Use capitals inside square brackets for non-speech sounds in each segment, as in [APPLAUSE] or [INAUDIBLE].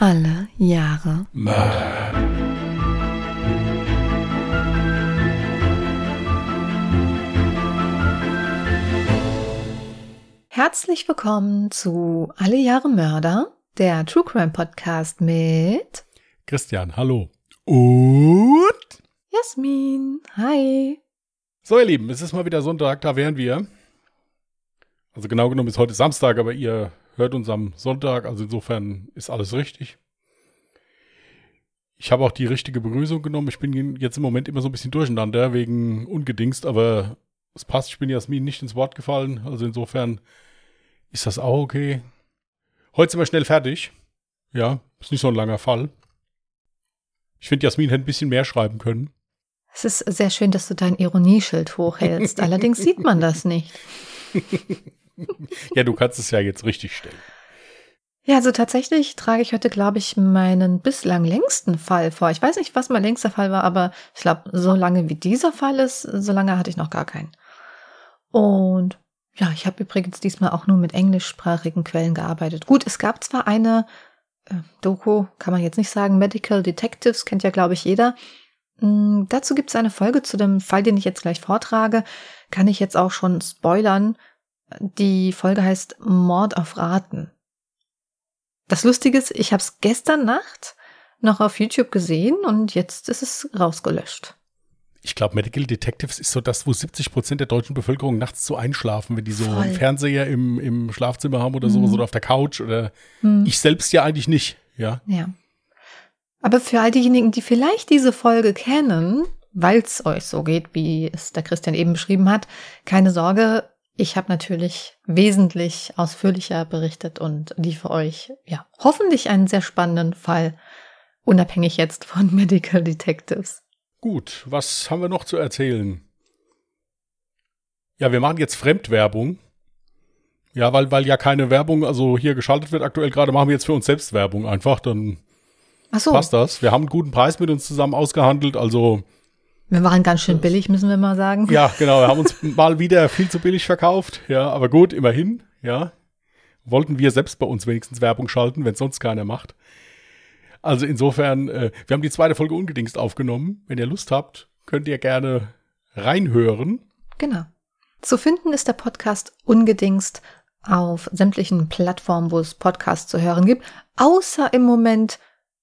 Alle Jahre Mörder. Herzlich willkommen zu Alle Jahre Mörder, der True Crime Podcast mit Christian, hallo. Und? Jasmin. Hi. So, ihr Lieben, es ist mal wieder Sonntag, da wären wir. Also genau genommen ist heute Samstag, aber ihr hört uns am Sonntag, also insofern ist alles richtig. Ich habe auch die richtige Begrüßung genommen. Ich bin jetzt im Moment immer so ein bisschen durcheinander wegen ungedingst, aber es passt. Ich bin Jasmin nicht ins Wort gefallen, also insofern ist das auch okay. Heute sind wir schnell fertig. Ja, ist nicht so ein langer Fall. Ich finde, Jasmin hätte ein bisschen mehr schreiben können. Es ist sehr schön, dass du dein Ironieschild hochhältst. [LAUGHS] Allerdings sieht man das nicht. [LAUGHS] [LAUGHS] ja, du kannst es ja jetzt richtig stellen. Ja, also tatsächlich trage ich heute, glaube ich, meinen bislang längsten Fall vor. Ich weiß nicht, was mein längster Fall war, aber ich glaube, so lange wie dieser Fall ist, so lange hatte ich noch gar keinen. Und ja, ich habe übrigens diesmal auch nur mit englischsprachigen Quellen gearbeitet. Gut, es gab zwar eine äh, Doku, kann man jetzt nicht sagen, Medical Detectives, kennt ja, glaube ich, jeder. Mm, dazu gibt es eine Folge zu dem Fall, den ich jetzt gleich vortrage. Kann ich jetzt auch schon spoilern. Die Folge heißt Mord auf Raten. Das Lustige ist, ich habe es gestern Nacht noch auf YouTube gesehen und jetzt ist es rausgelöscht. Ich glaube, Medical Detectives ist so das, wo 70 Prozent der deutschen Bevölkerung nachts so einschlafen, wenn die so Voll. einen Fernseher im, im Schlafzimmer haben oder sowas Mhm. oder auf der Couch oder Hm. ich selbst ja eigentlich nicht, ja. Ja. Aber für all diejenigen, die vielleicht diese Folge kennen, weil es euch so geht, wie es der Christian eben beschrieben hat, keine Sorge, ich habe natürlich wesentlich ausführlicher berichtet und liefere euch, ja, hoffentlich einen sehr spannenden Fall, unabhängig jetzt von [LAUGHS] Medical Detectives. Gut, was haben wir noch zu erzählen? Ja, wir machen jetzt Fremdwerbung. Ja, weil, weil ja keine Werbung, also hier geschaltet wird aktuell gerade, machen wir jetzt für uns selbst Werbung einfach, dann so, passt das. Wir haben einen guten Preis mit uns zusammen ausgehandelt, also wir waren ganz schön billig, müssen wir mal sagen. ja, genau, wir haben uns mal wieder viel zu billig verkauft, ja, aber gut, immerhin, ja. Wollten wir selbst bei uns wenigstens Werbung schalten, wenn sonst keiner macht. Also insofern, äh, wir haben die zweite Folge ungedingst aufgenommen. Wenn ihr Lust habt, könnt ihr gerne reinhören. Genau. Zu finden ist der Podcast ungedingst auf sämtlichen Plattformen, wo es Podcasts zu hören gibt, außer im Moment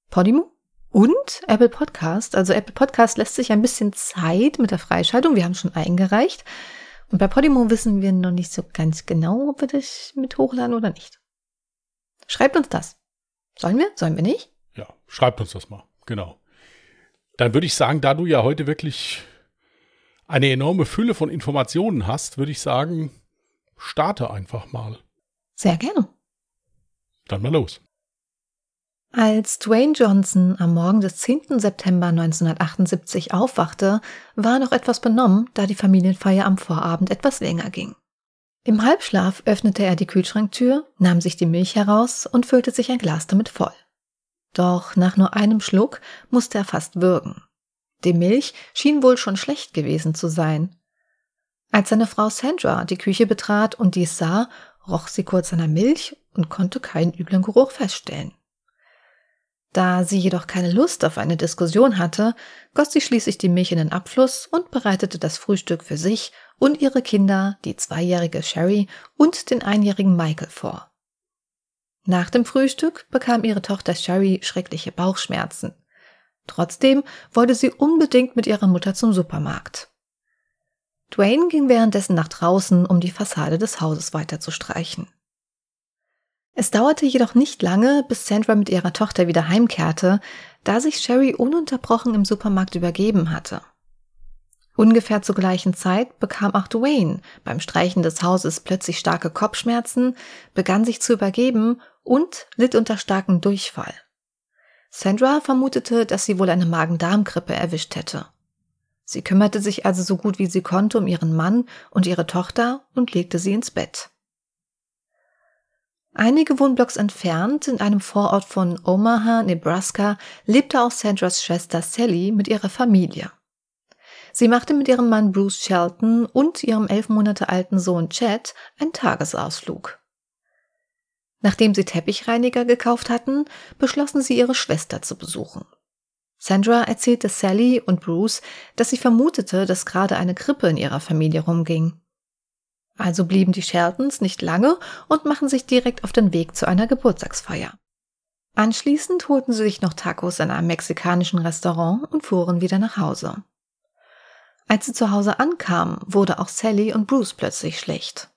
Podimo und Apple Podcast. Also Apple Podcast lässt sich ein bisschen Zeit mit der Freischaltung. Wir haben schon eingereicht. Und bei Podimo wissen wir noch nicht so ganz genau, ob wir das mit hochladen oder nicht. Schreibt uns das. Sollen wir? Sollen wir nicht? Ja, schreibt uns das mal. Genau. Dann würde ich sagen, da du ja heute wirklich eine enorme Fülle von Informationen hast, würde ich sagen, starte einfach mal. Sehr gerne. Dann mal los. Als Dwayne Johnson am Morgen des 10. September 1978 aufwachte, war er noch etwas benommen, da die Familienfeier am Vorabend etwas länger ging. Im Halbschlaf öffnete er die Kühlschranktür, nahm sich die Milch heraus und füllte sich ein Glas damit voll. Doch nach nur einem Schluck musste er fast würgen. Die Milch schien wohl schon schlecht gewesen zu sein. Als seine Frau Sandra die Küche betrat und dies sah, roch sie kurz an der Milch und konnte keinen üblen Geruch feststellen. Da sie jedoch keine Lust auf eine Diskussion hatte, goss sie schließlich die Milch in den Abfluss und bereitete das Frühstück für sich und ihre Kinder, die zweijährige Sherry und den einjährigen Michael vor. Nach dem Frühstück bekam ihre Tochter Sherry schreckliche Bauchschmerzen. Trotzdem wollte sie unbedingt mit ihrer Mutter zum Supermarkt. Dwayne ging währenddessen nach draußen, um die Fassade des Hauses weiter zu streichen. Es dauerte jedoch nicht lange, bis Sandra mit ihrer Tochter wieder heimkehrte, da sich Sherry ununterbrochen im Supermarkt übergeben hatte. Ungefähr zur gleichen Zeit bekam auch Dwayne beim Streichen des Hauses plötzlich starke Kopfschmerzen, begann sich zu übergeben und litt unter starkem Durchfall. Sandra vermutete, dass sie wohl eine Magen-Darm-Grippe erwischt hätte. Sie kümmerte sich also so gut wie sie konnte um ihren Mann und ihre Tochter und legte sie ins Bett. Einige Wohnblocks entfernt, in einem Vorort von Omaha, Nebraska, lebte auch Sandras Schwester Sally mit ihrer Familie. Sie machte mit ihrem Mann Bruce Shelton und ihrem elf Monate alten Sohn Chad einen Tagesausflug. Nachdem sie Teppichreiniger gekauft hatten, beschlossen sie ihre Schwester zu besuchen. Sandra erzählte Sally und Bruce, dass sie vermutete, dass gerade eine Grippe in ihrer Familie rumging. Also blieben die Sheltons nicht lange und machen sich direkt auf den Weg zu einer Geburtstagsfeier. Anschließend holten sie sich noch Tacos in einem mexikanischen Restaurant und fuhren wieder nach Hause. Als sie zu Hause ankamen, wurde auch Sally und Bruce plötzlich schlecht.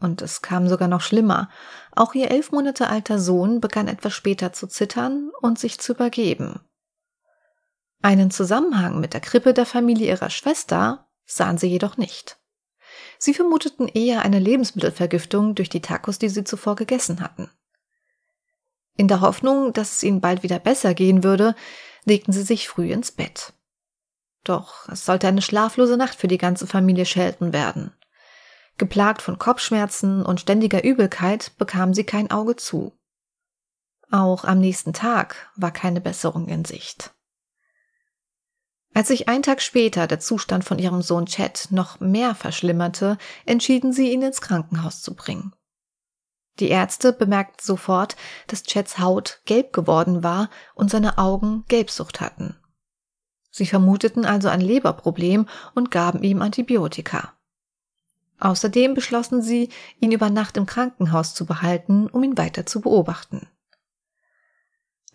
Und es kam sogar noch schlimmer. Auch ihr elf Monate alter Sohn begann etwas später zu zittern und sich zu übergeben. Einen Zusammenhang mit der Krippe der Familie ihrer Schwester sahen sie jedoch nicht. Sie vermuteten eher eine Lebensmittelvergiftung durch die Tacos, die sie zuvor gegessen hatten. In der Hoffnung, dass es ihnen bald wieder besser gehen würde, legten sie sich früh ins Bett. Doch es sollte eine schlaflose Nacht für die ganze Familie Shelton werden. Geplagt von Kopfschmerzen und ständiger Übelkeit bekam sie kein Auge zu. Auch am nächsten Tag war keine Besserung in Sicht. Als sich ein Tag später der Zustand von ihrem Sohn Chet noch mehr verschlimmerte, entschieden sie, ihn ins Krankenhaus zu bringen. Die Ärzte bemerkten sofort, dass Chets Haut gelb geworden war und seine Augen Gelbsucht hatten. Sie vermuteten also ein Leberproblem und gaben ihm Antibiotika. Außerdem beschlossen sie, ihn über Nacht im Krankenhaus zu behalten, um ihn weiter zu beobachten.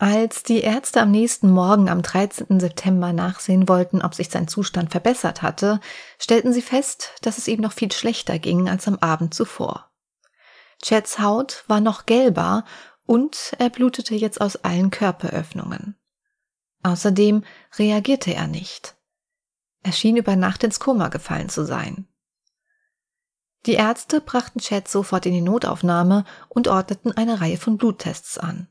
Als die Ärzte am nächsten Morgen am 13. September nachsehen wollten, ob sich sein Zustand verbessert hatte, stellten sie fest, dass es ihm noch viel schlechter ging als am Abend zuvor. Chats Haut war noch gelber und er blutete jetzt aus allen Körperöffnungen. Außerdem reagierte er nicht. Er schien über Nacht ins Koma gefallen zu sein. Die Ärzte brachten Chad sofort in die Notaufnahme und ordneten eine Reihe von Bluttests an.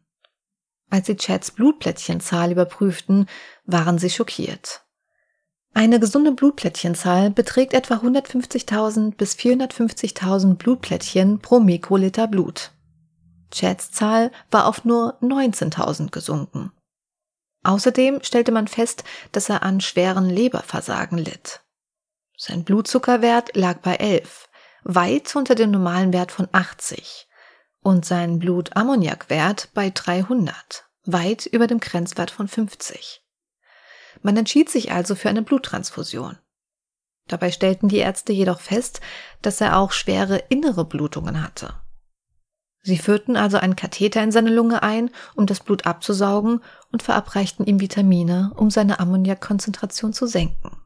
Als sie Chads Blutplättchenzahl überprüften, waren sie schockiert. Eine gesunde Blutplättchenzahl beträgt etwa 150.000 bis 450.000 Blutplättchen pro Mikroliter Blut. Chads Zahl war auf nur 19.000 gesunken. Außerdem stellte man fest, dass er an schweren Leberversagen litt. Sein Blutzuckerwert lag bei 11, weit unter dem normalen Wert von 80 und sein Blutammoniakwert bei 300, weit über dem Grenzwert von 50. Man entschied sich also für eine Bluttransfusion. Dabei stellten die Ärzte jedoch fest, dass er auch schwere innere Blutungen hatte. Sie führten also einen Katheter in seine Lunge ein, um das Blut abzusaugen und verabreichten ihm Vitamine, um seine Ammoniakkonzentration zu senken.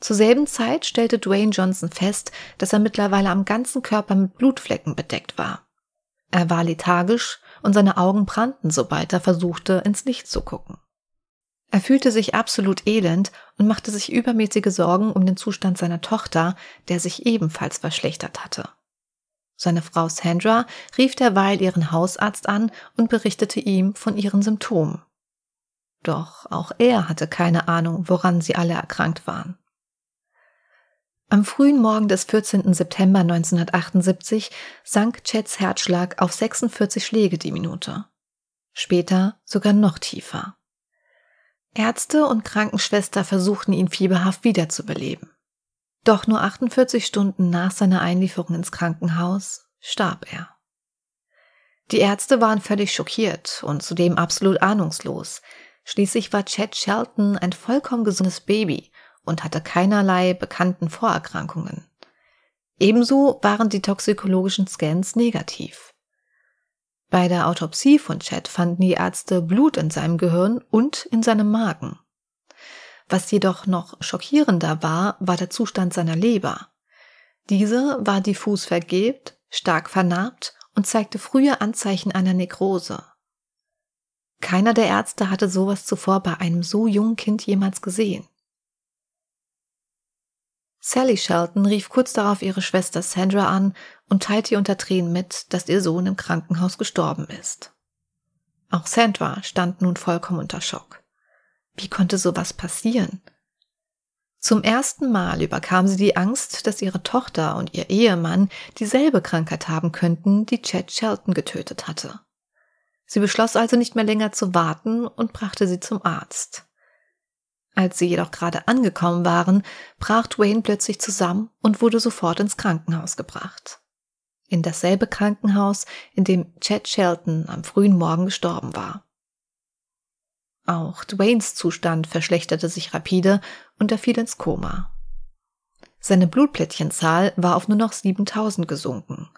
Zur selben Zeit stellte Dwayne Johnson fest, dass er mittlerweile am ganzen Körper mit Blutflecken bedeckt war. Er war lethargisch und seine Augen brannten, sobald er versuchte, ins Licht zu gucken. Er fühlte sich absolut elend und machte sich übermäßige Sorgen um den Zustand seiner Tochter, der sich ebenfalls verschlechtert hatte. Seine Frau Sandra rief derweil ihren Hausarzt an und berichtete ihm von ihren Symptomen. Doch auch er hatte keine Ahnung, woran sie alle erkrankt waren. Am frühen Morgen des 14. September 1978 sank Chets Herzschlag auf 46 Schläge die Minute. Später sogar noch tiefer. Ärzte und Krankenschwester versuchten ihn fieberhaft wiederzubeleben. Doch nur 48 Stunden nach seiner Einlieferung ins Krankenhaus starb er. Die Ärzte waren völlig schockiert und zudem absolut ahnungslos. Schließlich war Chet Shelton ein vollkommen gesundes Baby und hatte keinerlei bekannten Vorerkrankungen. Ebenso waren die toxikologischen Scans negativ. Bei der Autopsie von Chad fanden die Ärzte Blut in seinem Gehirn und in seinem Magen. Was jedoch noch schockierender war, war der Zustand seiner Leber. Diese war diffus vergilbt, stark vernarbt und zeigte frühe Anzeichen einer Nekrose. Keiner der Ärzte hatte sowas zuvor bei einem so jungen Kind jemals gesehen. Sally Shelton rief kurz darauf ihre Schwester Sandra an und teilte ihr unter Tränen mit, dass ihr Sohn im Krankenhaus gestorben ist. Auch Sandra stand nun vollkommen unter Schock. Wie konnte sowas passieren? Zum ersten Mal überkam sie die Angst, dass ihre Tochter und ihr Ehemann dieselbe Krankheit haben könnten, die Chad Shelton getötet hatte. Sie beschloss also nicht mehr länger zu warten und brachte sie zum Arzt. Als sie jedoch gerade angekommen waren, brach Dwayne plötzlich zusammen und wurde sofort ins Krankenhaus gebracht. in dasselbe Krankenhaus, in dem Chad Shelton am frühen Morgen gestorben war. Auch Dwaynes Zustand verschlechterte sich rapide und er fiel ins Koma. Seine Blutplättchenzahl war auf nur noch 7000 gesunken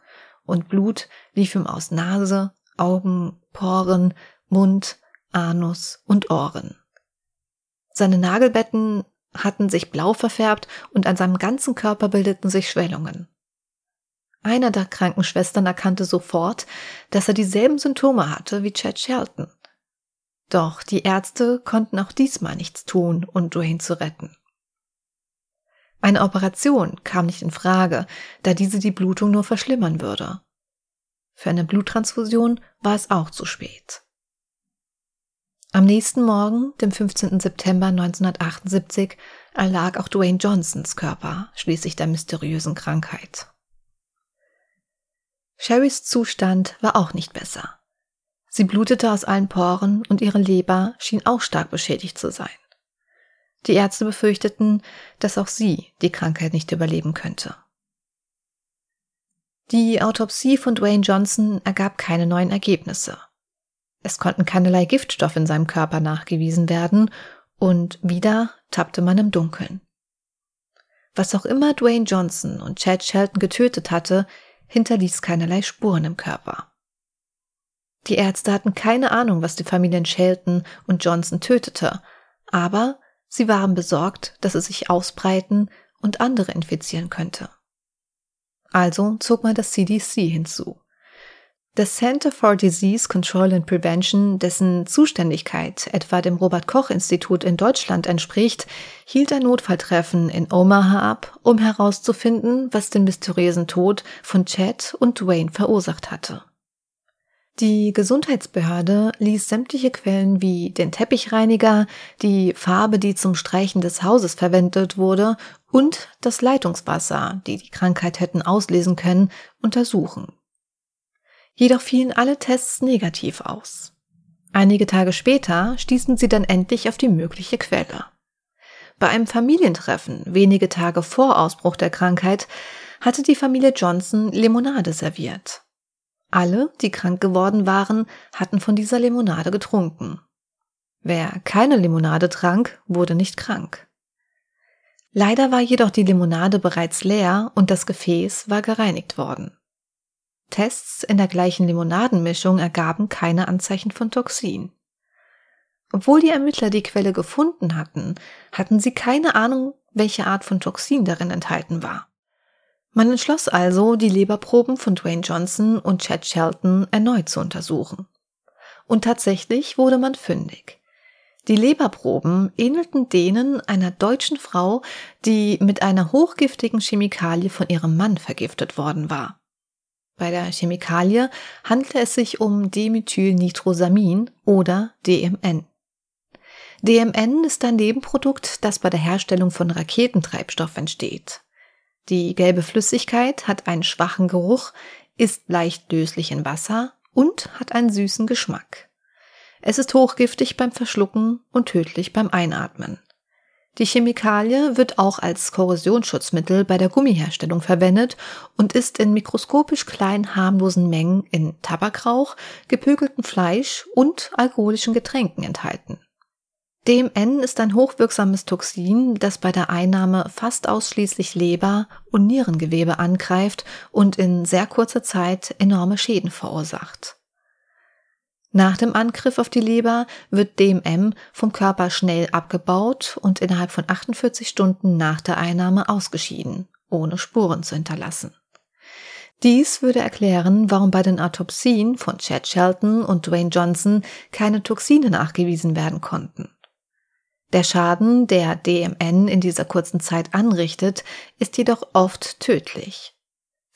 und Blut lief ihm aus Nase, Augen, Poren, Mund, Anus und Ohren. Seine Nagelbetten hatten sich blau verfärbt und an seinem ganzen Körper bildeten sich Schwellungen. Einer der Krankenschwestern erkannte sofort, dass er dieselben Symptome hatte wie Chad Shelton. Doch die Ärzte konnten auch diesmal nichts tun, um Dwayne zu retten. Eine Operation kam nicht in Frage, da diese die Blutung nur verschlimmern würde. Für eine Bluttransfusion war es auch zu spät. Am nächsten Morgen, dem 15. September 1978, erlag auch Dwayne Johnsons Körper schließlich der mysteriösen Krankheit. Sherrys Zustand war auch nicht besser. Sie blutete aus allen Poren und ihre Leber schien auch stark beschädigt zu sein. Die Ärzte befürchteten, dass auch sie die Krankheit nicht überleben könnte. Die Autopsie von Dwayne Johnson ergab keine neuen Ergebnisse. Es konnten keinerlei Giftstoffe in seinem Körper nachgewiesen werden und wieder tappte man im Dunkeln. Was auch immer Dwayne Johnson und Chad Shelton getötet hatte, hinterließ keinerlei Spuren im Körper. Die Ärzte hatten keine Ahnung, was die Familien Shelton und Johnson tötete, aber sie waren besorgt, dass es sich ausbreiten und andere infizieren könnte. Also zog man das CDC hinzu. Das Center for Disease Control and Prevention, dessen Zuständigkeit etwa dem Robert Koch Institut in Deutschland entspricht, hielt ein Notfalltreffen in Omaha ab, um herauszufinden, was den mysteriösen Tod von Chad und Dwayne verursacht hatte. Die Gesundheitsbehörde ließ sämtliche Quellen wie den Teppichreiniger, die Farbe, die zum Streichen des Hauses verwendet wurde, und das Leitungswasser, die die Krankheit hätten auslesen können, untersuchen. Jedoch fielen alle Tests negativ aus. Einige Tage später stießen sie dann endlich auf die mögliche Quelle. Bei einem Familientreffen wenige Tage vor Ausbruch der Krankheit hatte die Familie Johnson Limonade serviert. Alle, die krank geworden waren, hatten von dieser Limonade getrunken. Wer keine Limonade trank, wurde nicht krank. Leider war jedoch die Limonade bereits leer und das Gefäß war gereinigt worden. Tests in der gleichen Limonadenmischung ergaben keine Anzeichen von Toxin. Obwohl die Ermittler die Quelle gefunden hatten, hatten sie keine Ahnung, welche Art von Toxin darin enthalten war. Man entschloss also, die Leberproben von Dwayne Johnson und Chad Shelton erneut zu untersuchen. Und tatsächlich wurde man fündig. Die Leberproben ähnelten denen einer deutschen Frau, die mit einer hochgiftigen Chemikalie von ihrem Mann vergiftet worden war. Bei der Chemikalie handelt es sich um Dimethylnitrosamin oder DMN. DMN ist ein Nebenprodukt, das bei der Herstellung von Raketentreibstoff entsteht. Die gelbe Flüssigkeit hat einen schwachen Geruch, ist leicht löslich in Wasser und hat einen süßen Geschmack. Es ist hochgiftig beim Verschlucken und tödlich beim Einatmen. Die Chemikalie wird auch als Korrosionsschutzmittel bei der Gummiherstellung verwendet und ist in mikroskopisch kleinen harmlosen Mengen in Tabakrauch, gepökeltem Fleisch und alkoholischen Getränken enthalten. DMN ist ein hochwirksames Toxin, das bei der Einnahme fast ausschließlich Leber und Nierengewebe angreift und in sehr kurzer Zeit enorme Schäden verursacht. Nach dem Angriff auf die Leber wird DMM vom Körper schnell abgebaut und innerhalb von 48 Stunden nach der Einnahme ausgeschieden, ohne Spuren zu hinterlassen. Dies würde erklären, warum bei den Autopsien von Chad Shelton und Dwayne Johnson keine Toxine nachgewiesen werden konnten. Der Schaden, der DMN in dieser kurzen Zeit anrichtet, ist jedoch oft tödlich.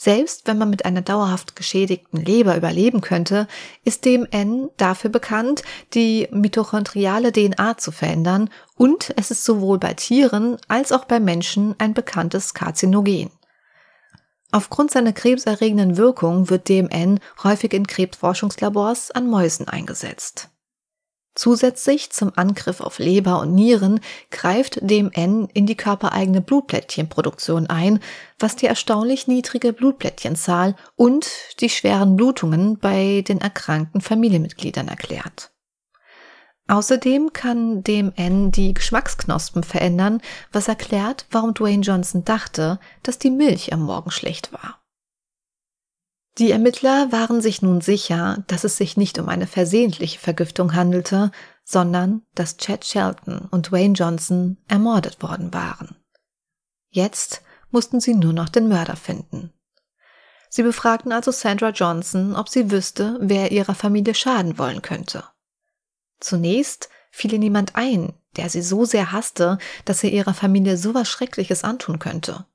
Selbst wenn man mit einer dauerhaft geschädigten Leber überleben könnte, ist DMN dafür bekannt, die mitochondriale DNA zu verändern und es ist sowohl bei Tieren als auch bei Menschen ein bekanntes Karzinogen. Aufgrund seiner krebserregenden Wirkung wird DMN häufig in Krebsforschungslabors an Mäusen eingesetzt. Zusätzlich zum Angriff auf Leber und Nieren greift DMN in die körpereigene Blutplättchenproduktion ein, was die erstaunlich niedrige Blutplättchenzahl und die schweren Blutungen bei den erkrankten Familienmitgliedern erklärt. Außerdem kann DMN die Geschmacksknospen verändern, was erklärt, warum Dwayne Johnson dachte, dass die Milch am Morgen schlecht war. Die Ermittler waren sich nun sicher, dass es sich nicht um eine versehentliche Vergiftung handelte, sondern dass Chad Shelton und Dwayne Johnson ermordet worden waren. Jetzt mussten sie nur noch den Mörder finden. Sie befragten also Sandra Johnson, ob sie wüsste, wer ihrer Familie schaden wollen könnte. Zunächst fiel ihr niemand ein, der sie so sehr hasste, dass er ihrer Familie so was Schreckliches antun könnte.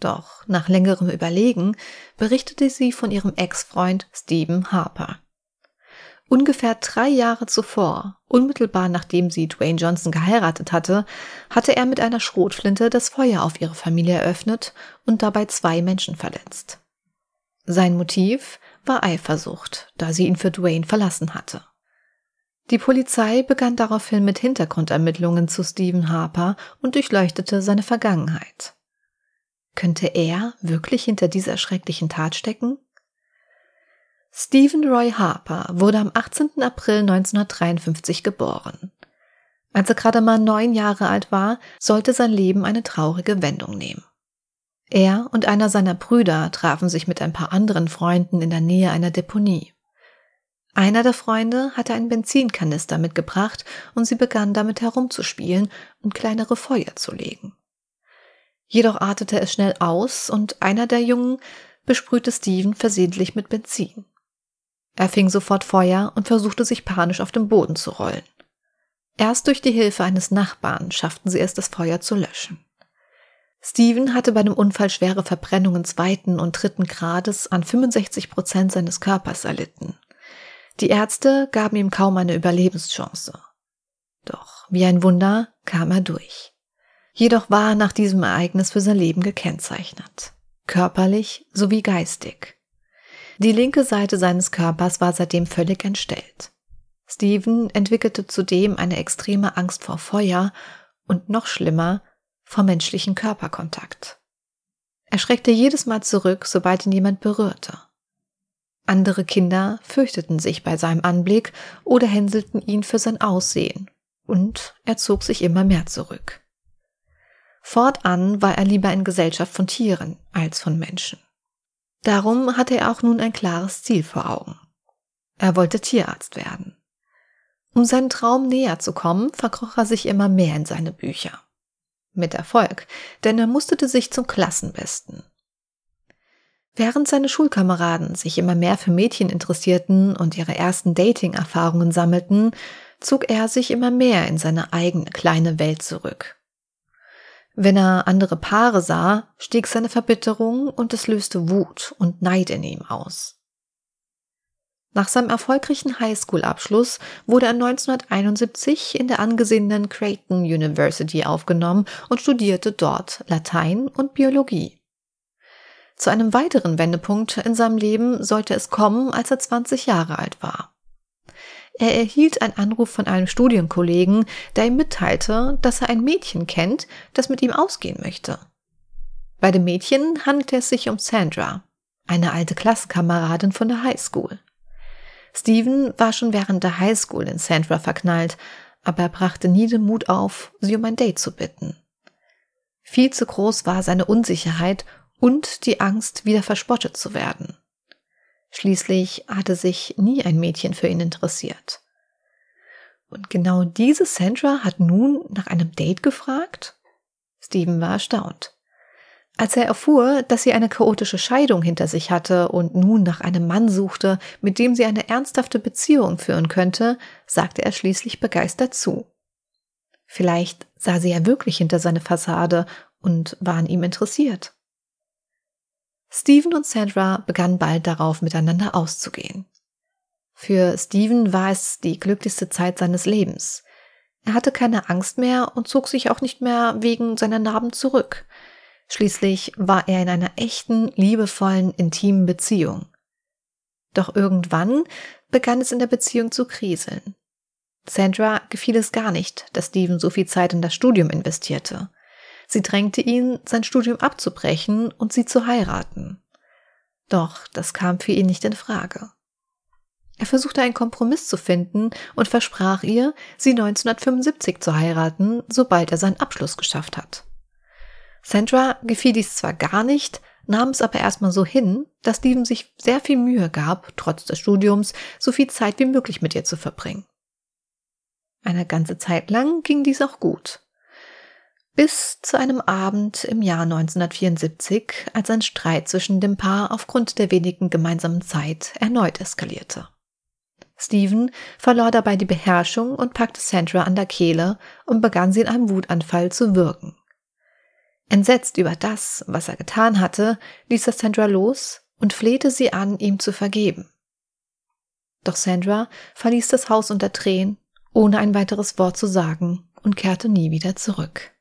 Doch nach längerem Überlegen berichtete sie von ihrem Ex-Freund Stephen Harper. Ungefähr drei Jahre zuvor, unmittelbar nachdem sie Dwayne Johnson geheiratet hatte, hatte er mit einer Schrotflinte das Feuer auf ihre Familie eröffnet und dabei zwei Menschen verletzt. Sein Motiv war Eifersucht, da sie ihn für Dwayne verlassen hatte. Die Polizei begann daraufhin mit Hintergrundermittlungen zu Stephen Harper und durchleuchtete seine Vergangenheit. Könnte er wirklich hinter dieser schrecklichen Tat stecken? Stephen Roy Harper wurde am 18. April 1953 geboren. Als er gerade mal neun Jahre alt war, sollte sein Leben eine traurige Wendung nehmen. Er und einer seiner Brüder trafen sich mit ein paar anderen Freunden in der Nähe einer Deponie. Einer der Freunde hatte einen Benzinkanister mitgebracht und sie begannen damit herumzuspielen und kleinere Feuer zu legen. Jedoch artete es schnell aus und einer der Jungen besprühte Steven versehentlich mit Benzin. Er fing sofort Feuer und versuchte sich panisch auf dem Boden zu rollen. Erst durch die Hilfe eines Nachbarn schafften sie es, das Feuer zu löschen. Steven hatte bei dem Unfall schwere Verbrennungen zweiten und dritten Grades an 65 Prozent seines Körpers erlitten. Die Ärzte gaben ihm kaum eine Überlebenschance. Doch wie ein Wunder kam er durch. Jedoch war nach diesem Ereignis für sein Leben gekennzeichnet. Körperlich sowie geistig. Die linke Seite seines Körpers war seitdem völlig entstellt. Stephen entwickelte zudem eine extreme Angst vor Feuer und noch schlimmer vor menschlichen Körperkontakt. Er schreckte jedes Mal zurück, sobald ihn jemand berührte. Andere Kinder fürchteten sich bei seinem Anblick oder hänselten ihn für sein Aussehen, und er zog sich immer mehr zurück. Fortan war er lieber in Gesellschaft von Tieren als von Menschen. Darum hatte er auch nun ein klares Ziel vor Augen. Er wollte Tierarzt werden. Um seinen Traum näher zu kommen, verkroch er sich immer mehr in seine Bücher. Mit Erfolg, denn er musterte sich zum Klassenbesten. Während seine Schulkameraden sich immer mehr für Mädchen interessierten und ihre ersten Dating-Erfahrungen sammelten, zog er sich immer mehr in seine eigene kleine Welt zurück. Wenn er andere Paare sah, stieg seine Verbitterung und es löste Wut und Neid in ihm aus. Nach seinem erfolgreichen Highschool-Abschluss wurde er 1971 in der angesehenen Creighton University aufgenommen und studierte dort Latein und Biologie. Zu einem weiteren Wendepunkt in seinem Leben sollte es kommen, als er 20 Jahre alt war. Er erhielt einen Anruf von einem Studienkollegen, der ihm mitteilte, dass er ein Mädchen kennt, das mit ihm ausgehen möchte. Bei dem Mädchen handelte es sich um Sandra, eine alte Klassenkameradin von der Highschool. Steven war schon während der Highschool in Sandra verknallt, aber er brachte nie den Mut auf, sie um ein Date zu bitten. Viel zu groß war seine Unsicherheit und die Angst, wieder verspottet zu werden. Schließlich hatte sich nie ein Mädchen für ihn interessiert. Und genau diese Sandra hat nun nach einem Date gefragt? Steven war erstaunt. Als er erfuhr, dass sie eine chaotische Scheidung hinter sich hatte und nun nach einem Mann suchte, mit dem sie eine ernsthafte Beziehung führen könnte, sagte er schließlich begeistert zu. Vielleicht sah sie ja wirklich hinter seine Fassade und war an ihm interessiert. Stephen und Sandra begannen bald darauf, miteinander auszugehen. Für Stephen war es die glücklichste Zeit seines Lebens. Er hatte keine Angst mehr und zog sich auch nicht mehr wegen seiner Narben zurück. Schließlich war er in einer echten, liebevollen, intimen Beziehung. Doch irgendwann begann es in der Beziehung zu kriseln. Sandra gefiel es gar nicht, dass Steven so viel Zeit in das Studium investierte. Sie drängte ihn, sein Studium abzubrechen und sie zu heiraten. Doch das kam für ihn nicht in Frage. Er versuchte einen Kompromiss zu finden und versprach ihr, sie 1975 zu heiraten, sobald er seinen Abschluss geschafft hat. Sandra gefiel dies zwar gar nicht, nahm es aber erstmal so hin, dass Steven sich sehr viel Mühe gab, trotz des Studiums so viel Zeit wie möglich mit ihr zu verbringen. Eine ganze Zeit lang ging dies auch gut. Bis zu einem Abend im Jahr 1974, als ein Streit zwischen dem Paar aufgrund der wenigen gemeinsamen Zeit erneut eskalierte. Stephen verlor dabei die Beherrschung und packte Sandra an der Kehle und begann sie in einem Wutanfall zu würgen. Entsetzt über das, was er getan hatte, ließ er Sandra los und flehte sie an, ihm zu vergeben. Doch Sandra verließ das Haus unter Tränen, ohne ein weiteres Wort zu sagen und kehrte nie wieder zurück.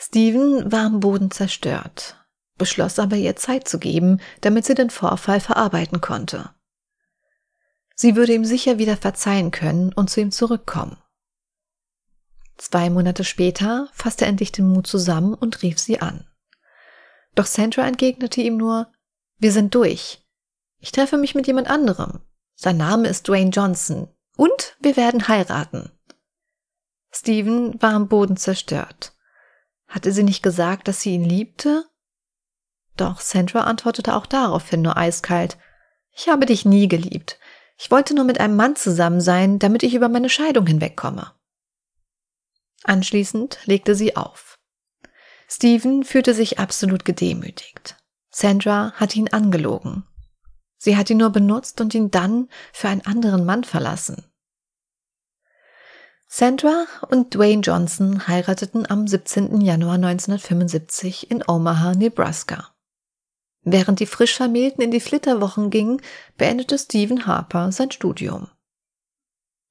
Stephen war am Boden zerstört, beschloss aber ihr Zeit zu geben, damit sie den Vorfall verarbeiten konnte. Sie würde ihm sicher wieder verzeihen können und zu ihm zurückkommen. Zwei Monate später fasste er endlich den Mut zusammen und rief sie an. Doch Sandra entgegnete ihm nur, wir sind durch. Ich treffe mich mit jemand anderem. Sein Name ist Dwayne Johnson. Und wir werden heiraten. Stephen war am Boden zerstört. Hatte sie nicht gesagt, dass sie ihn liebte? Doch Sandra antwortete auch daraufhin nur eiskalt. Ich habe dich nie geliebt. Ich wollte nur mit einem Mann zusammen sein, damit ich über meine Scheidung hinwegkomme. Anschließend legte sie auf. Stephen fühlte sich absolut gedemütigt. Sandra hatte ihn angelogen. Sie hat ihn nur benutzt und ihn dann für einen anderen Mann verlassen. Sandra und Dwayne Johnson heirateten am 17. Januar 1975 in Omaha, Nebraska. Während die frisch Vermählten in die Flitterwochen gingen, beendete Stephen Harper sein Studium.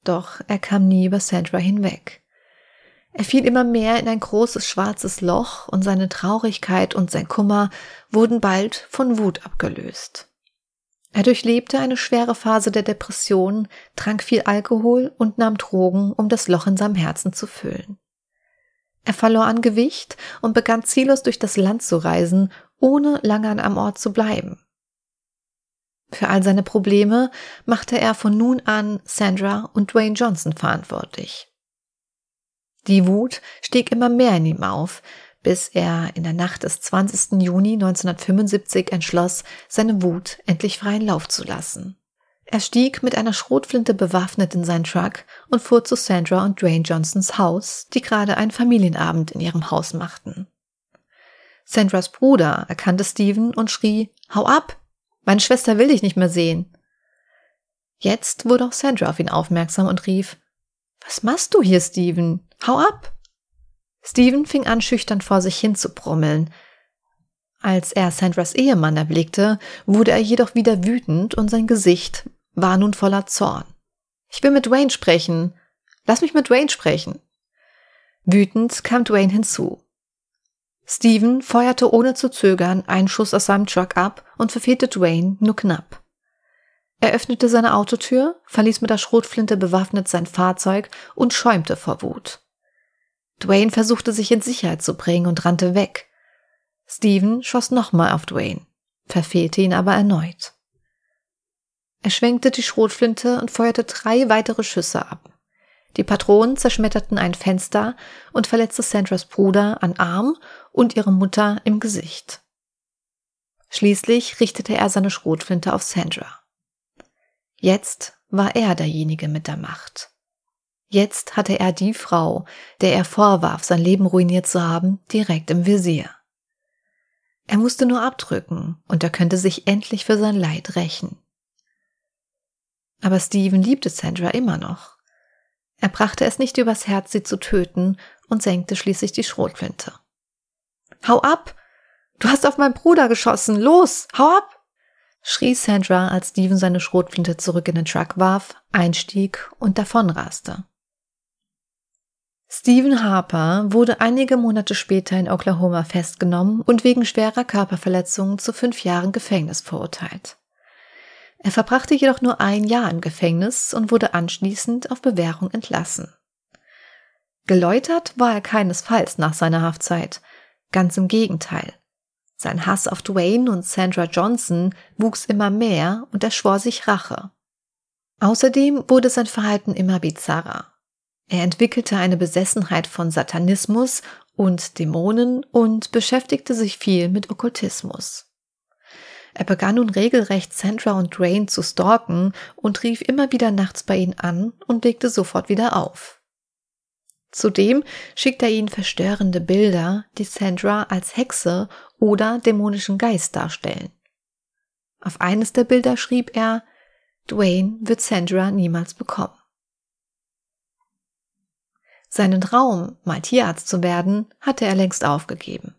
Doch er kam nie über Sandra hinweg. Er fiel immer mehr in ein großes schwarzes Loch und seine Traurigkeit und sein Kummer wurden bald von Wut abgelöst. Er durchlebte eine schwere Phase der Depression, trank viel Alkohol und nahm Drogen, um das Loch in seinem Herzen zu füllen. Er verlor an Gewicht und begann ziellos durch das Land zu reisen, ohne lange an einem Ort zu bleiben. Für all seine Probleme machte er von nun an Sandra und Dwayne Johnson verantwortlich. Die Wut stieg immer mehr in ihm auf, bis er in der Nacht des 20. Juni 1975 entschloss, seine Wut endlich freien Lauf zu lassen. Er stieg mit einer Schrotflinte bewaffnet in seinen Truck und fuhr zu Sandra und Dwayne Johnsons Haus, die gerade einen Familienabend in ihrem Haus machten. Sandras Bruder erkannte Steven und schrie, Hau ab! Meine Schwester will dich nicht mehr sehen. Jetzt wurde auch Sandra auf ihn aufmerksam und rief, Was machst du hier, Steven? Hau ab! Steven fing an, schüchtern vor sich hin zu brummeln. Als er Sandras Ehemann erblickte, wurde er jedoch wieder wütend und sein Gesicht war nun voller Zorn. Ich will mit Dwayne sprechen. Lass mich mit Dwayne sprechen. Wütend kam Dwayne hinzu. Steven feuerte ohne zu zögern einen Schuss aus seinem Truck ab und verfehlte Dwayne nur knapp. Er öffnete seine Autotür, verließ mit der Schrotflinte bewaffnet sein Fahrzeug und schäumte vor Wut. Dwayne versuchte sich in Sicherheit zu bringen und rannte weg. Steven schoss nochmal auf Dwayne, verfehlte ihn aber erneut. Er schwenkte die Schrotflinte und feuerte drei weitere Schüsse ab. Die Patronen zerschmetterten ein Fenster und verletzte Sandras Bruder an Arm und ihre Mutter im Gesicht. Schließlich richtete er seine Schrotflinte auf Sandra. Jetzt war er derjenige mit der Macht. Jetzt hatte er die Frau, der er vorwarf, sein Leben ruiniert zu haben, direkt im Visier. Er musste nur abdrücken, und er könnte sich endlich für sein Leid rächen. Aber Steven liebte Sandra immer noch. Er brachte es nicht übers Herz, sie zu töten und senkte schließlich die Schrotflinte. Hau ab! Du hast auf meinen Bruder geschossen! Los! Hau ab! schrie Sandra, als Steven seine Schrotflinte zurück in den Truck warf, einstieg und davonraste. Stephen Harper wurde einige Monate später in Oklahoma festgenommen und wegen schwerer Körperverletzungen zu fünf Jahren Gefängnis verurteilt. Er verbrachte jedoch nur ein Jahr im Gefängnis und wurde anschließend auf Bewährung entlassen. Geläutert war er keinesfalls nach seiner Haftzeit. Ganz im Gegenteil. Sein Hass auf Dwayne und Sandra Johnson wuchs immer mehr und er schwor sich Rache. Außerdem wurde sein Verhalten immer bizarrer. Er entwickelte eine Besessenheit von Satanismus und Dämonen und beschäftigte sich viel mit Okkultismus. Er begann nun regelrecht Sandra und Dwayne zu stalken und rief immer wieder nachts bei ihnen an und legte sofort wieder auf. Zudem schickt er ihnen verstörende Bilder, die Sandra als Hexe oder dämonischen Geist darstellen. Auf eines der Bilder schrieb er, Dwayne wird Sandra niemals bekommen. Seinen Traum, mal Tierarzt zu werden, hatte er längst aufgegeben.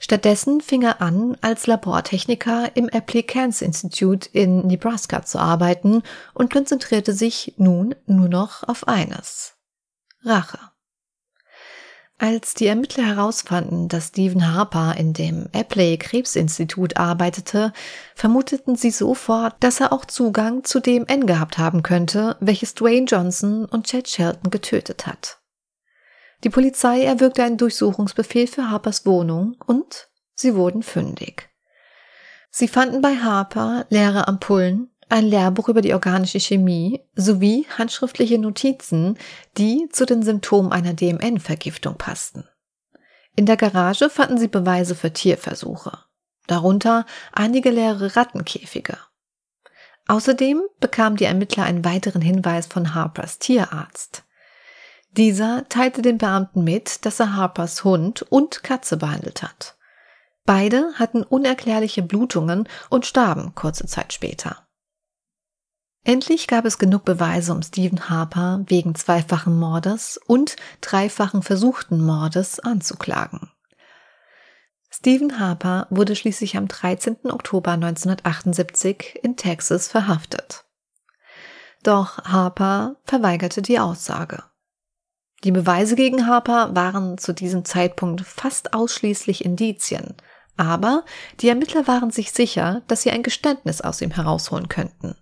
Stattdessen fing er an, als Labortechniker im Cancer Institute in Nebraska zu arbeiten und konzentrierte sich nun nur noch auf eines. Rache. Als die Ermittler herausfanden, dass Stephen Harper in dem Epley Krebsinstitut arbeitete, vermuteten sie sofort, dass er auch Zugang zu dem N gehabt haben könnte, welches Dwayne Johnson und Chad Shelton getötet hat. Die Polizei erwirkte einen Durchsuchungsbefehl für Harpers Wohnung und sie wurden fündig. Sie fanden bei Harper leere Ampullen, ein Lehrbuch über die organische Chemie sowie handschriftliche Notizen, die zu den Symptomen einer DMN-Vergiftung passten. In der Garage fanden sie Beweise für Tierversuche, darunter einige leere Rattenkäfige. Außerdem bekamen die Ermittler einen weiteren Hinweis von Harpers Tierarzt. Dieser teilte den Beamten mit, dass er Harpers Hund und Katze behandelt hat. Beide hatten unerklärliche Blutungen und starben kurze Zeit später. Endlich gab es genug Beweise, um Stephen Harper wegen zweifachen Mordes und dreifachen versuchten Mordes anzuklagen. Stephen Harper wurde schließlich am 13. Oktober 1978 in Texas verhaftet. Doch Harper verweigerte die Aussage. Die Beweise gegen Harper waren zu diesem Zeitpunkt fast ausschließlich Indizien, aber die Ermittler waren sich sicher, dass sie ein Geständnis aus ihm herausholen könnten.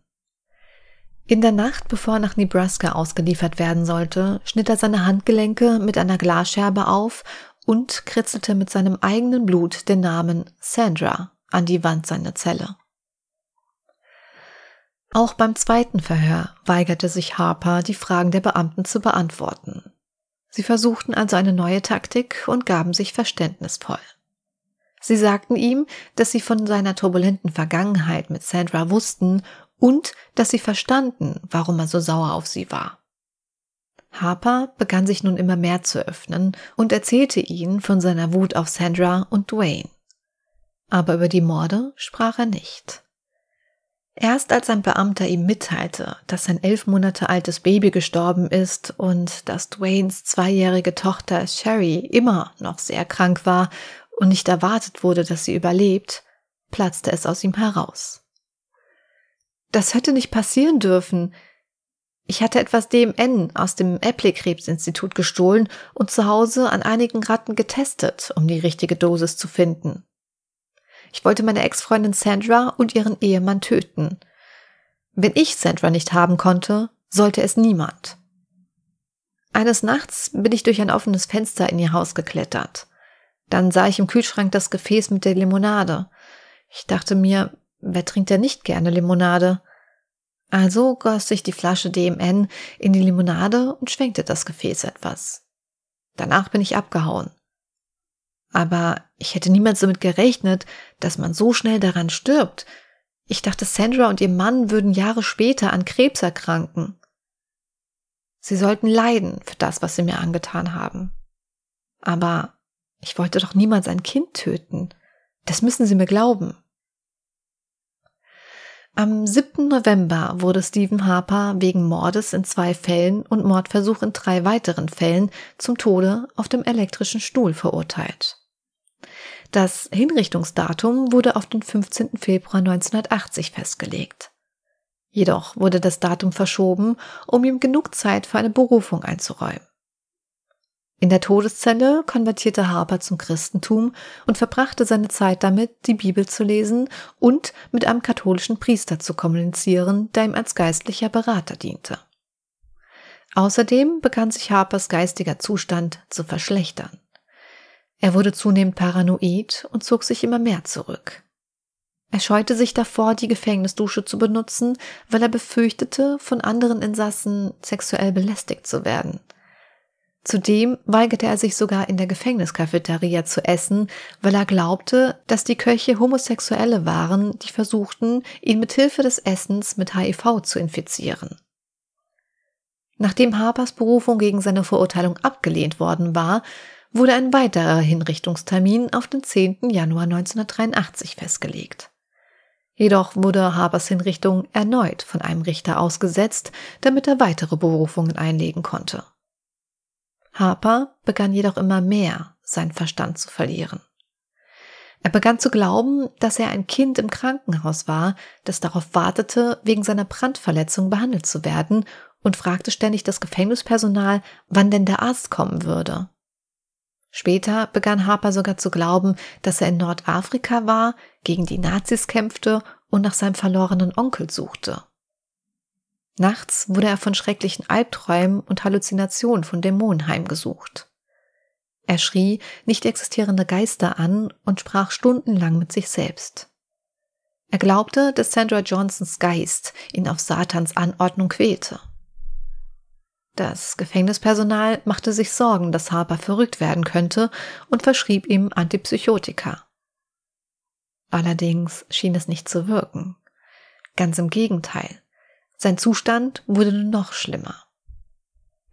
In der Nacht, bevor er nach Nebraska ausgeliefert werden sollte, schnitt er seine Handgelenke mit einer Glasscherbe auf und kritzelte mit seinem eigenen Blut den Namen Sandra an die Wand seiner Zelle. Auch beim zweiten Verhör weigerte sich Harper, die Fragen der Beamten zu beantworten. Sie versuchten also eine neue Taktik und gaben sich verständnisvoll. Sie sagten ihm, dass sie von seiner turbulenten Vergangenheit mit Sandra wussten und dass sie verstanden, warum er so sauer auf sie war. Harper begann sich nun immer mehr zu öffnen und erzählte ihnen von seiner Wut auf Sandra und Dwayne. Aber über die Morde sprach er nicht. Erst als ein Beamter ihm mitteilte, dass sein elf Monate altes Baby gestorben ist und dass Dwaynes zweijährige Tochter Sherry immer noch sehr krank war und nicht erwartet wurde, dass sie überlebt, platzte es aus ihm heraus. Das hätte nicht passieren dürfen. Ich hatte etwas DMN aus dem Epley-Krebsinstitut gestohlen und zu Hause an einigen Ratten getestet, um die richtige Dosis zu finden. Ich wollte meine Ex-Freundin Sandra und ihren Ehemann töten. Wenn ich Sandra nicht haben konnte, sollte es niemand. Eines Nachts bin ich durch ein offenes Fenster in ihr Haus geklettert. Dann sah ich im Kühlschrank das Gefäß mit der Limonade. Ich dachte mir, Wer trinkt denn nicht gerne Limonade? Also goss sich die Flasche DMN in die Limonade und schwenkte das Gefäß etwas. Danach bin ich abgehauen. Aber ich hätte niemals damit gerechnet, dass man so schnell daran stirbt. Ich dachte, Sandra und ihr Mann würden Jahre später an Krebs erkranken. Sie sollten leiden für das, was sie mir angetan haben. Aber ich wollte doch niemals ein Kind töten. Das müssen Sie mir glauben. Am 7. November wurde Stephen Harper wegen Mordes in zwei Fällen und Mordversuch in drei weiteren Fällen zum Tode auf dem elektrischen Stuhl verurteilt. Das Hinrichtungsdatum wurde auf den 15. Februar 1980 festgelegt. Jedoch wurde das Datum verschoben, um ihm genug Zeit für eine Berufung einzuräumen. In der Todeszelle konvertierte Harper zum Christentum und verbrachte seine Zeit damit, die Bibel zu lesen und mit einem katholischen Priester zu kommunizieren, der ihm als geistlicher Berater diente. Außerdem begann sich Harpers geistiger Zustand zu verschlechtern. Er wurde zunehmend paranoid und zog sich immer mehr zurück. Er scheute sich davor, die Gefängnisdusche zu benutzen, weil er befürchtete, von anderen Insassen sexuell belästigt zu werden – Zudem weigerte er sich sogar in der Gefängniskafeteria zu essen, weil er glaubte, dass die Köche Homosexuelle waren, die versuchten, ihn mit Hilfe des Essens mit HIV zu infizieren. Nachdem Harpers Berufung gegen seine Verurteilung abgelehnt worden war, wurde ein weiterer Hinrichtungstermin auf den 10. Januar 1983 festgelegt. Jedoch wurde Harpers Hinrichtung erneut von einem Richter ausgesetzt, damit er weitere Berufungen einlegen konnte. Harper begann jedoch immer mehr seinen Verstand zu verlieren. Er begann zu glauben, dass er ein Kind im Krankenhaus war, das darauf wartete, wegen seiner Brandverletzung behandelt zu werden und fragte ständig das Gefängnispersonal, wann denn der Arzt kommen würde. Später begann Harper sogar zu glauben, dass er in Nordafrika war, gegen die Nazis kämpfte und nach seinem verlorenen Onkel suchte. Nachts wurde er von schrecklichen Albträumen und Halluzinationen von Dämonen heimgesucht. Er schrie nicht existierende Geister an und sprach stundenlang mit sich selbst. Er glaubte, dass Sandra Johnsons Geist ihn auf Satans Anordnung quälte. Das Gefängnispersonal machte sich Sorgen, dass Harper verrückt werden könnte und verschrieb ihm Antipsychotika. Allerdings schien es nicht zu wirken. Ganz im Gegenteil. Sein Zustand wurde noch schlimmer.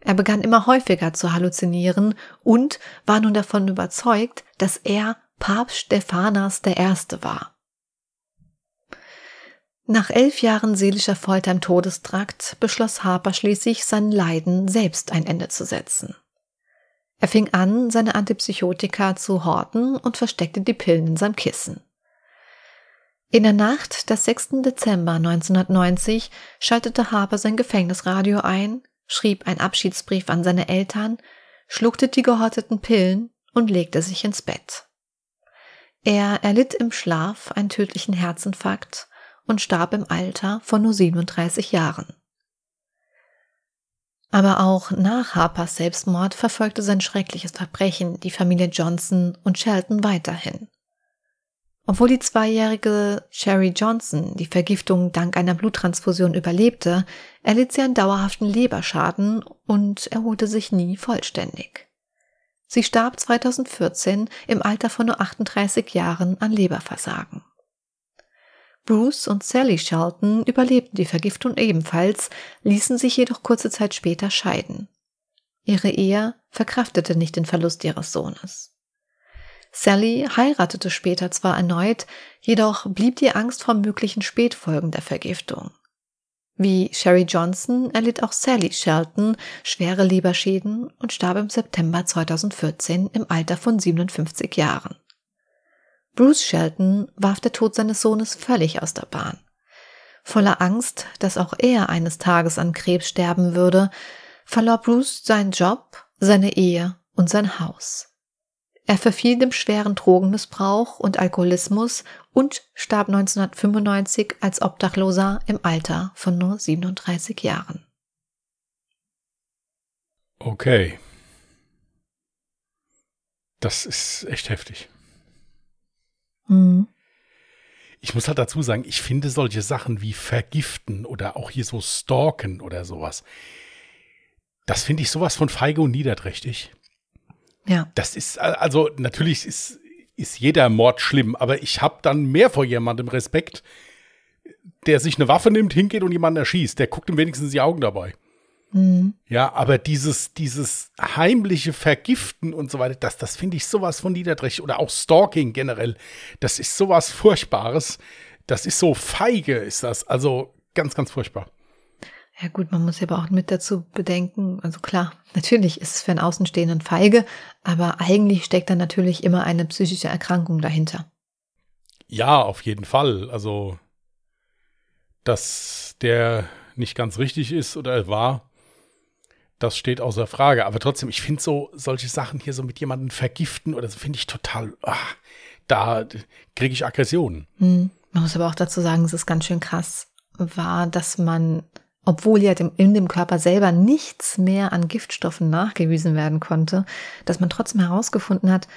Er begann immer häufiger zu halluzinieren und war nun davon überzeugt, dass er Papst Stephanas der Erste war. Nach elf Jahren seelischer Folter im Todestrakt beschloss Harper schließlich, seinen Leiden selbst ein Ende zu setzen. Er fing an, seine Antipsychotika zu horten und versteckte die Pillen in seinem Kissen. In der Nacht des 6. Dezember 1990 schaltete Harper sein Gefängnisradio ein, schrieb einen Abschiedsbrief an seine Eltern, schluckte die gehorteten Pillen und legte sich ins Bett. Er erlitt im Schlaf einen tödlichen Herzinfarkt und starb im Alter von nur 37 Jahren. Aber auch nach Harpers Selbstmord verfolgte sein schreckliches Verbrechen die Familie Johnson und Shelton weiterhin. Obwohl die zweijährige Sherry Johnson die Vergiftung dank einer Bluttransfusion überlebte, erlitt sie einen dauerhaften Leberschaden und erholte sich nie vollständig. Sie starb 2014 im Alter von nur 38 Jahren an Leberversagen. Bruce und Sally Shelton überlebten die Vergiftung ebenfalls, ließen sich jedoch kurze Zeit später scheiden. Ihre Ehe verkraftete nicht den Verlust ihres Sohnes. Sally heiratete später zwar erneut, jedoch blieb die Angst vor möglichen Spätfolgen der Vergiftung. Wie Sherry Johnson erlitt auch Sally Shelton schwere Leberschäden und starb im September 2014 im Alter von 57 Jahren. Bruce Shelton warf der Tod seines Sohnes völlig aus der Bahn. Voller Angst, dass auch er eines Tages an Krebs sterben würde, verlor Bruce seinen Job, seine Ehe und sein Haus. Er verfiel dem schweren Drogenmissbrauch und Alkoholismus und starb 1995 als Obdachloser im Alter von nur 37 Jahren. Okay. Das ist echt heftig. Mhm. Ich muss halt dazu sagen, ich finde solche Sachen wie Vergiften oder auch hier so Stalken oder sowas, das finde ich sowas von feige und niederträchtig. Ja. Das ist, also natürlich ist, ist jeder Mord schlimm, aber ich habe dann mehr vor jemandem Respekt, der sich eine Waffe nimmt, hingeht und jemanden erschießt. Der guckt ihm wenigstens die Augen dabei. Mhm. Ja, aber dieses, dieses heimliche Vergiften und so weiter, das, das finde ich sowas von niederträchtig. Oder auch Stalking generell. Das ist sowas Furchtbares. Das ist so feige, ist das. Also ganz, ganz furchtbar. Ja gut, man muss ja aber auch mit dazu bedenken, also klar, natürlich ist es für einen Außenstehenden feige, aber eigentlich steckt da natürlich immer eine psychische Erkrankung dahinter. Ja, auf jeden Fall. Also, dass der nicht ganz richtig ist oder war, Das steht außer Frage. Aber trotzdem, ich finde so solche Sachen hier so mit jemandem vergiften oder so finde ich total, ach, da kriege ich Aggressionen. Hm. Man muss aber auch dazu sagen, es ist ganz schön krass, war, dass man, obwohl ja in dem Körper selber nichts mehr an Giftstoffen nachgewiesen werden konnte, dass man trotzdem herausgefunden hat,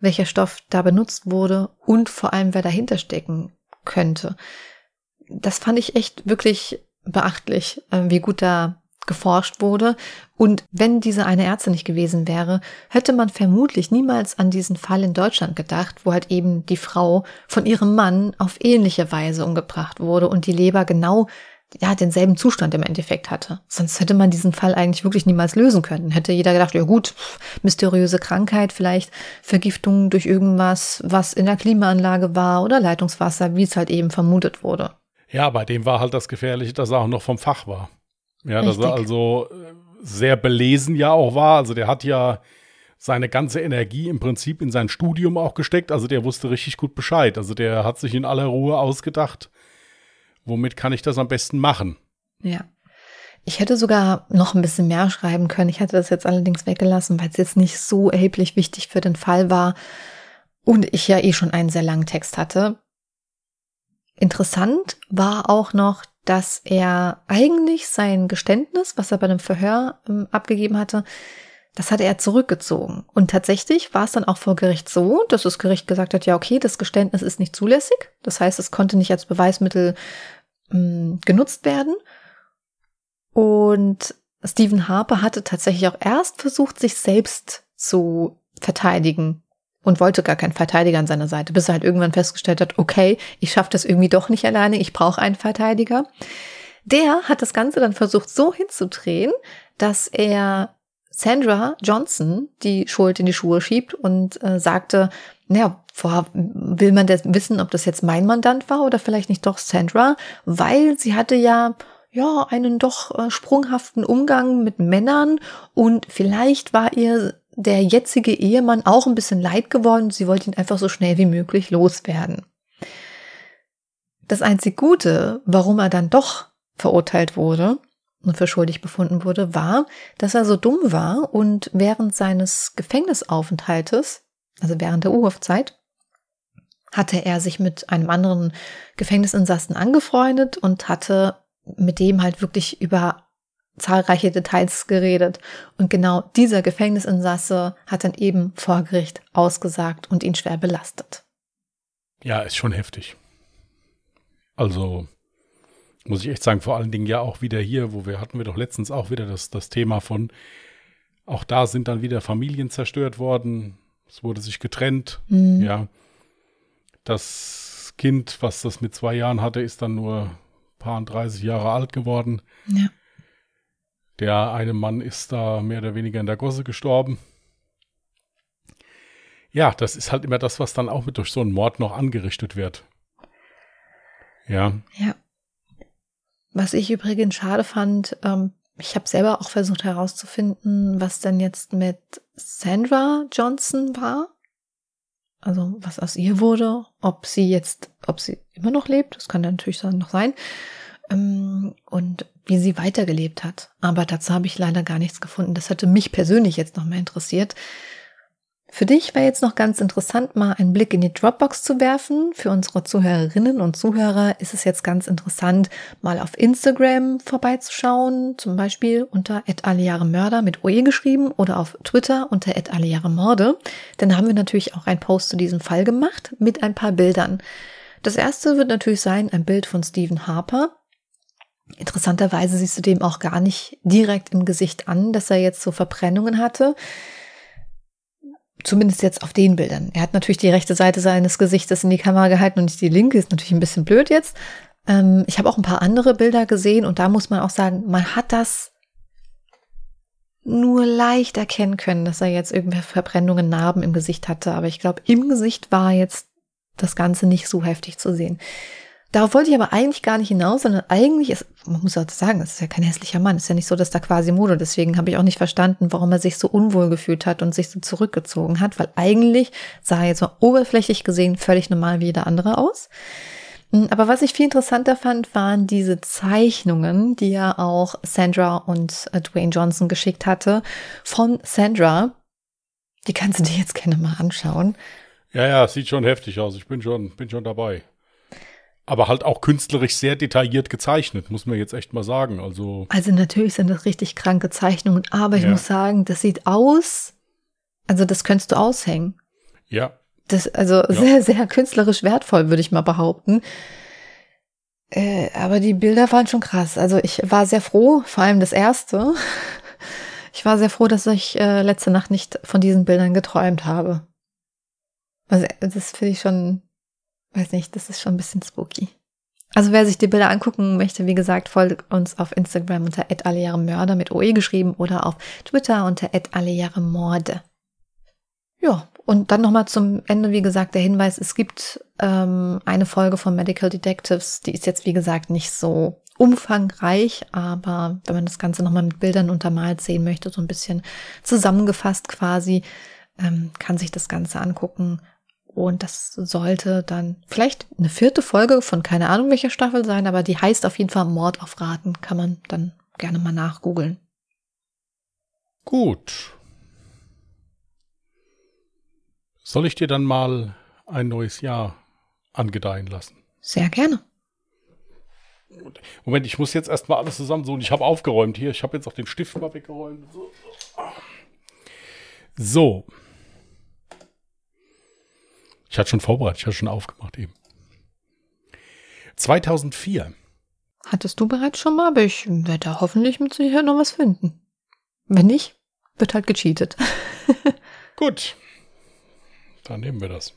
welcher Stoff da benutzt wurde und vor allem, wer dahinter stecken könnte. Das fand ich echt wirklich beachtlich, äh, wie gut da geforscht wurde. Und wenn diese eine Ärztin nicht gewesen wäre, hätte man vermutlich niemals an diesen Fall in Deutschland gedacht, wo halt eben die Frau von ihrem Mann auf ähnliche Weise umgebracht wurde und die Leber genau ja, denselben Zustand im Endeffekt hatte. Sonst hätte man diesen Fall eigentlich wirklich niemals lösen können. Hätte jeder gedacht, ja gut, mysteriöse Krankheit, vielleicht Vergiftung durch irgendwas, was in der Klimaanlage war oder Leitungswasser, wie es halt eben vermutet wurde. Ja, bei dem war halt das Gefährliche, dass er auch noch vom Fach war. Ja, Richtig. dass er also äh, sehr belesen ja auch war. Also der hat ja seine ganze Energie im Prinzip in sein Studium auch gesteckt. Also der wusste richtig gut Bescheid. Also der hat sich in aller Ruhe ausgedacht, womit kann ich das am besten machen. Ja. Ich hätte sogar noch ein bisschen mehr schreiben können. Ich hatte das jetzt allerdings weggelassen, weil es jetzt nicht so erheblich wichtig für den Fall war und ich ja eh schon einen sehr langen Text hatte. Interessant war auch noch, dass er eigentlich sein Geständnis, was er bei einem Verhör ähm, abgegeben hatte, das hatte er zurückgezogen. Und tatsächlich war es dann auch vor Gericht so, dass das Gericht gesagt hat, ja, okay, das Geständnis ist nicht zulässig. Das heißt, es konnte nicht als Beweismittel ähm, genutzt werden. Und Stephen Harper hatte tatsächlich auch erst versucht, sich selbst zu verteidigen und wollte gar keinen Verteidiger an seiner Seite, bis er halt irgendwann festgestellt hat, okay, ich schaffe das irgendwie doch nicht alleine, ich brauche einen Verteidiger. Der hat das Ganze dann versucht so hinzudrehen, dass er Sandra Johnson die Schuld in die Schuhe schiebt und äh, sagte, naja, vorher will man das wissen, ob das jetzt mein Mandant war oder vielleicht nicht doch Sandra, weil sie hatte ja ja, einen doch äh, sprunghaften Umgang mit Männern und vielleicht war ihr der jetzige Ehemann auch ein bisschen leid geworden. Sie wollte ihn einfach so schnell wie möglich loswerden. Das einzig Gute, warum er dann doch verurteilt wurde und für schuldig befunden wurde, war, dass er so dumm war und während seines Gefängnisaufenthaltes, also während der Urhofzeit, hatte er sich mit einem anderen Gefängnisinsassen angefreundet und hatte mit dem halt wirklich über zahlreiche Details geredet. Und genau dieser Gefängnisinsasse hat dann eben vor Gericht ausgesagt und ihn schwer belastet. Ja, ist schon heftig. Also muss ich echt sagen, vor allen Dingen ja auch wieder hier, wo wir hatten wir doch letztens auch wieder das, das Thema von, auch da sind dann wieder Familien zerstört worden, es wurde sich getrennt, mhm. ja. Das Kind, was das mit zwei Jahren hatte, ist dann nur paar 30 Jahre alt geworden. Ja. Der eine Mann ist da mehr oder weniger in der Gosse gestorben. Ja, das ist halt immer das, was dann auch mit durch so einen Mord noch angerichtet wird. Ja. Ja. Was ich übrigens schade fand, ähm, ich habe selber auch versucht herauszufinden, was denn jetzt mit Sandra Johnson war. Also was aus ihr wurde, ob sie jetzt, ob sie immer noch lebt, das kann ja natürlich noch sein, und wie sie weitergelebt hat. Aber dazu habe ich leider gar nichts gefunden. Das hätte mich persönlich jetzt noch mehr interessiert. Für dich wäre jetzt noch ganz interessant, mal einen Blick in die Dropbox zu werfen. Für unsere Zuhörerinnen und Zuhörer ist es jetzt ganz interessant, mal auf Instagram vorbeizuschauen, zum Beispiel unter Mörder mit OE geschrieben oder auf Twitter unter Morde. Denn da haben wir natürlich auch einen Post zu diesem Fall gemacht mit ein paar Bildern. Das erste wird natürlich sein ein Bild von Stephen Harper. Interessanterweise siehst du dem auch gar nicht direkt im Gesicht an, dass er jetzt so Verbrennungen hatte. Zumindest jetzt auf den Bildern. Er hat natürlich die rechte Seite seines Gesichtes in die Kamera gehalten und nicht die linke. Ist natürlich ein bisschen blöd jetzt. Ähm, ich habe auch ein paar andere Bilder gesehen und da muss man auch sagen, man hat das nur leicht erkennen können, dass er jetzt irgendwelche Verbrennungen, Narben im Gesicht hatte. Aber ich glaube, im Gesicht war jetzt das Ganze nicht so heftig zu sehen. Darauf wollte ich aber eigentlich gar nicht hinaus, sondern eigentlich ist, man muss auch sagen, es ist ja kein hässlicher Mann, es ist ja nicht so, dass da quasi Mode, deswegen habe ich auch nicht verstanden, warum er sich so unwohl gefühlt hat und sich so zurückgezogen hat, weil eigentlich sah er jetzt mal oberflächlich gesehen völlig normal wie jeder andere aus. Mm, aber was ich viel interessanter fand, waren diese Zeichnungen, die ja auch Sandra und äh, Dwayne Johnson geschickt hatte. Von Sandra. Die kannst du dir jetzt gerne mal anschauen. Ja, ja, sieht schon heftig aus. Ich bin schon, bin schon dabei. Aber halt auch künstlerisch sehr detailliert gezeichnet, muss man jetzt echt mal sagen. Also, Also natürlich sind das richtig kranke Zeichnungen, aber ich Ja. muss sagen, das sieht aus, also das könntest du aushängen. ja, Das, also sehr, sehr künstlerisch wertvoll, würde ich mal behaupten. Äh, aber die Bilder waren schon krass. Also ich war sehr froh, vor allem das erste. [LAUGHS] Ich war sehr froh, dass ich äh, letzte Nacht nicht von diesen Bildern geträumt habe. Also das finde ich schon, weiß nicht, das ist schon ein bisschen spooky. Also wer sich die Bilder angucken möchte, wie gesagt, folgt uns auf Instagram unter @allejaremörder mit OE geschrieben oder auf Twitter unter @allejaremorde. Ja, und dann nochmal zum Ende, wie gesagt, der Hinweis, es gibt ähm, eine Folge von Medical Detectives, die ist jetzt, wie gesagt, nicht so umfangreich, aber wenn man das Ganze nochmal mit Bildern untermalt sehen möchte, so ein bisschen zusammengefasst quasi, ähm, kann sich das Ganze angucken. Und das sollte dann vielleicht eine vierte Folge von keine Ahnung welcher Staffel sein, aber die heißt auf jeden Fall Mord auf Raten. Kann man dann gerne mal nachgoogeln. gut. Soll ich dir dann mal ein neues Jahr angedeihen lassen? Sehr gerne. Moment, ich muss jetzt erstmal alles zusammensuchen. Ich habe aufgeräumt hier. Ich habe jetzt auch den Stift mal weggeräumt. So. Ich hatte schon vorbereitet. Ich hatte schon aufgemacht eben. 2004. Hattest du bereits schon mal, aber ich werde da hoffentlich mit Sicherheit noch was finden. Wenn nicht, wird halt gecheatet. [LAUGHS] Gut. Dann nehmen wir das.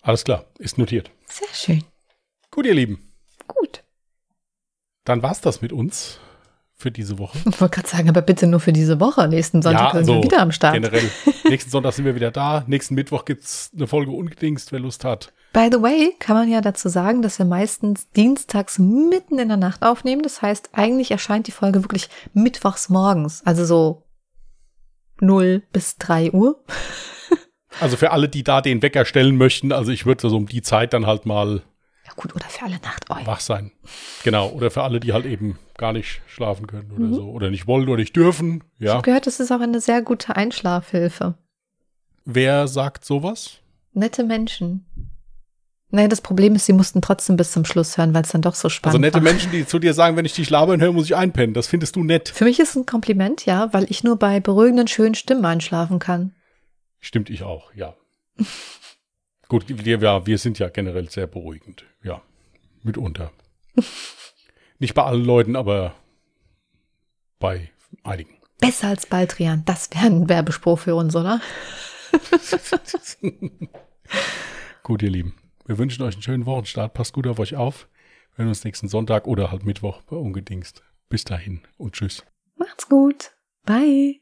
Alles klar, ist notiert. Sehr schön. Gut, ihr Lieben. Gut. Dann war's das mit uns für diese Woche. Ich wollte gerade sagen, aber bitte nur für diese Woche. Nächsten Sonntag sind wir wieder am Start. Generell. [LAUGHS] Nächsten Sonntag sind wir wieder da. Nächsten Mittwoch gibt's eine Folge ungedingst, wer Lust hat. By the way, kann man ja dazu sagen, dass wir meistens dienstags mitten in der Nacht aufnehmen. Das heißt, eigentlich erscheint die Folge wirklich mittwochs morgens. Also so 0 bis 3 Uhr. [LAUGHS] Also für alle, die da den Wecker stellen möchten, also ich würde so um die Zeit dann halt mal Ja gut, oder für alle Nachteulen. wach sein. Genau. Oder für alle, die halt eben gar nicht schlafen können oder Mhm. so. Oder nicht wollen oder nicht dürfen. Ich Ja. habe gehört, das ist auch eine sehr gute Einschlafhilfe. Wer sagt sowas? Nette Menschen. Naja, das Problem ist, sie mussten trotzdem bis zum Schluss hören, weil es dann doch so spannend Also nette war. Menschen, die zu dir sagen, wenn ich dich labern höre, muss ich einpennen. Das findest du nett. Für mich ist es ein Kompliment, ja, weil ich nur bei beruhigenden, schönen Stimmen einschlafen kann. Stimmt ich auch, ja. [LAUGHS] Gut, wir, ja, wir sind ja generell sehr beruhigend. Ja, mitunter. [LAUGHS] Nicht bei allen Leuten, aber bei einigen. Besser als Baldrian. Das wäre ein Werbespruch für uns, oder? [LAUGHS] Gut, ihr Lieben. Wir wünschen euch einen schönen Wochenstart. Passt gut auf euch auf. Wir hören uns nächsten Sonntag oder halt Mittwoch bei Ungedingst. Bis dahin und tschüss. Macht's gut. Bye.